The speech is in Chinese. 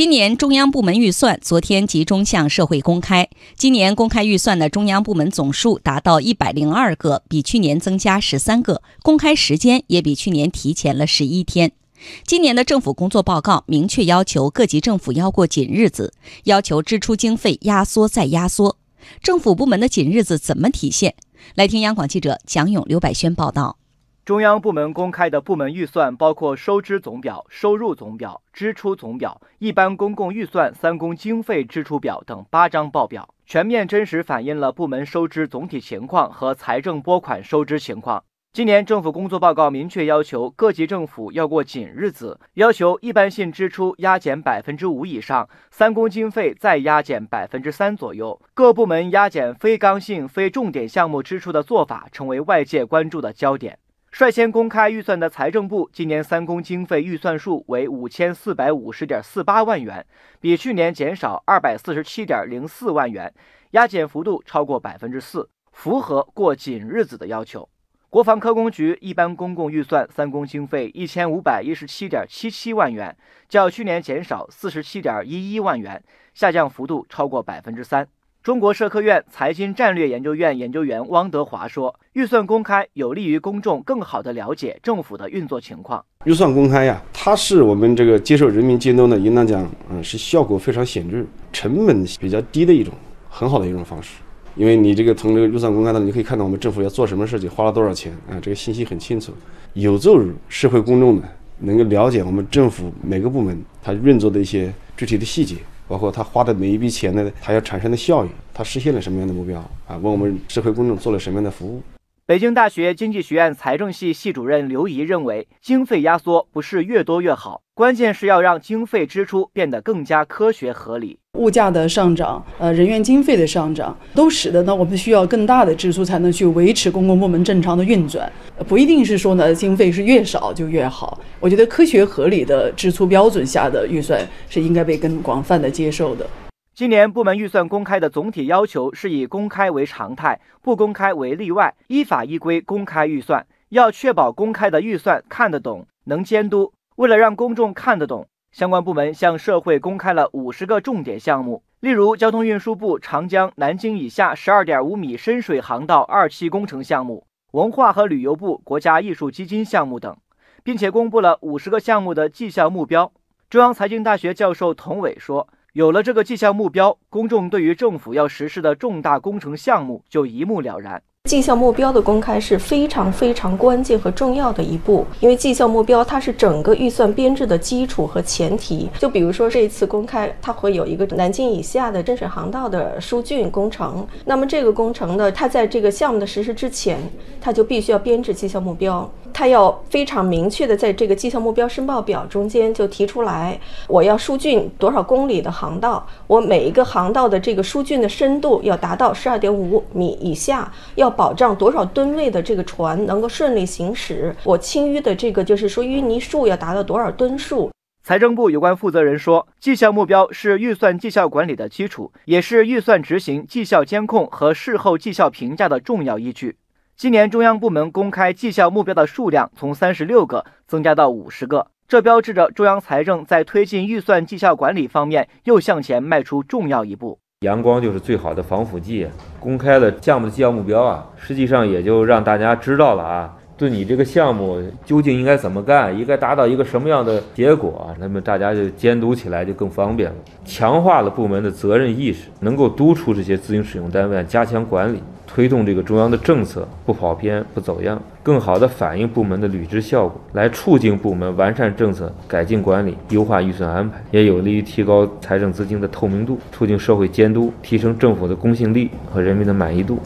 今年中央部门预算昨天集中向社会公开。今年公开预算的中央部门总数达到一百零二个，比去年增加十三个，公开时间也比去年提前了十一天。今年的政府工作报告明确要求各级政府要过紧日子，要求支出经费压缩再压缩。政府部门的紧日子怎么体现？来听央广记者蒋勇、刘百轩报道。中央部门公开的部门预算包括收支总表、收入总表、支出总表、一般公共预算三公经费支出表等八张报表，全面真实反映了部门收支总体情况和财政拨款收支情况。今年政府工作报告明确要求各级政府要过紧日子，要求一般性支出压减百分之五以上，三公经费再压减百分之三左右。各部门压减非刚性、非重点项目支出的做法，成为外界关注的焦点。率先公开预算的财政部，今年三公经费预算数为五千四百五十点四八万元，比去年减少二百四十七点零四万元，压减幅度超过百分之四，符合过紧日子的要求。国防科工局一般公共预算三公经费一千五百一十七点七七万元，较去年减少四十七点一一万元，下降幅度超过百分之三。中国社科院财经战略研究院研究员汪德华说：“预算公开有利于公众更好地了解政府的运作情况。预算公开呀，它是我们这个接受人民监督的，应当讲，嗯，是效果非常显著、成本比较低的一种很好的一种方式。因为你这个从这个预算公开呢，你可以看到我们政府要做什么事情，花了多少钱啊，这个信息很清楚，有助于社会公众呢能够了解我们政府每个部门它运作的一些具体的细节。”包括他花的每一笔钱呢，他要产生的效益，他实现了什么样的目标啊？问我们社会公众做了什么样的服务？北京大学经济学院财政系系主任刘怡认为，经费压缩不是越多越好，关键是要让经费支出变得更加科学合理。物价的上涨，呃，人员经费的上涨，都使得呢我们需要更大的支出才能去维持公共部门正常的运转。不一定是说呢经费是越少就越好。我觉得科学合理的支出标准下的预算是应该被更广泛的接受的。今年部门预算公开的总体要求是以公开为常态，不公开为例外，依法依规公开预算，要确保公开的预算看得懂、能监督。为了让公众看得懂。相关部门向社会公开了五十个重点项目，例如交通运输部长江南京以下十二点五米深水航道二期工程项目、文化和旅游部国家艺术基金项目等，并且公布了五十个项目的绩效目标。中央财经大学教授童伟说：“有了这个绩效目标，公众对于政府要实施的重大工程项目就一目了然。”绩效目标的公开是非常非常关键和重要的一步，因为绩效目标它是整个预算编制的基础和前提。就比如说这一次公开，它会有一个南京以下的深水航道的疏浚工程，那么这个工程呢，它在这个项目的实施之前，它就必须要编制绩效目标，他要非常明确的在这个绩效目标申报表中间就提出来，我要疏浚多少公里的航道，我每一个航道的这个疏浚的深度要达到十二点五米以下，要。保障多少吨位的这个船能够顺利行驶？我清淤的这个就是说淤泥数要达到多少吨数？财政部有关负责人说，绩效目标是预算绩效管理的基础，也是预算执行绩效监控和事后绩效评价的重要依据。今年中央部门公开绩效目标的数量从三十六个增加到五十个，这标志着中央财政在推进预算绩效管理方面又向前迈出重要一步。阳光就是最好的防腐剂。公开了项目的绩效目标啊，实际上也就让大家知道了啊，对你这个项目究竟应该怎么干，应该达到一个什么样的结果，那么大家就监督起来就更方便了，强化了部门的责任意识，能够督促这些资金使用单位加强管理。推动这个中央的政策不跑偏不走样，更好地反映部门的履职效果，来促进部门完善政策、改进管理、优化预算安排，也有利于提高财政资金的透明度，促进社会监督，提升政府的公信力和人民的满意度。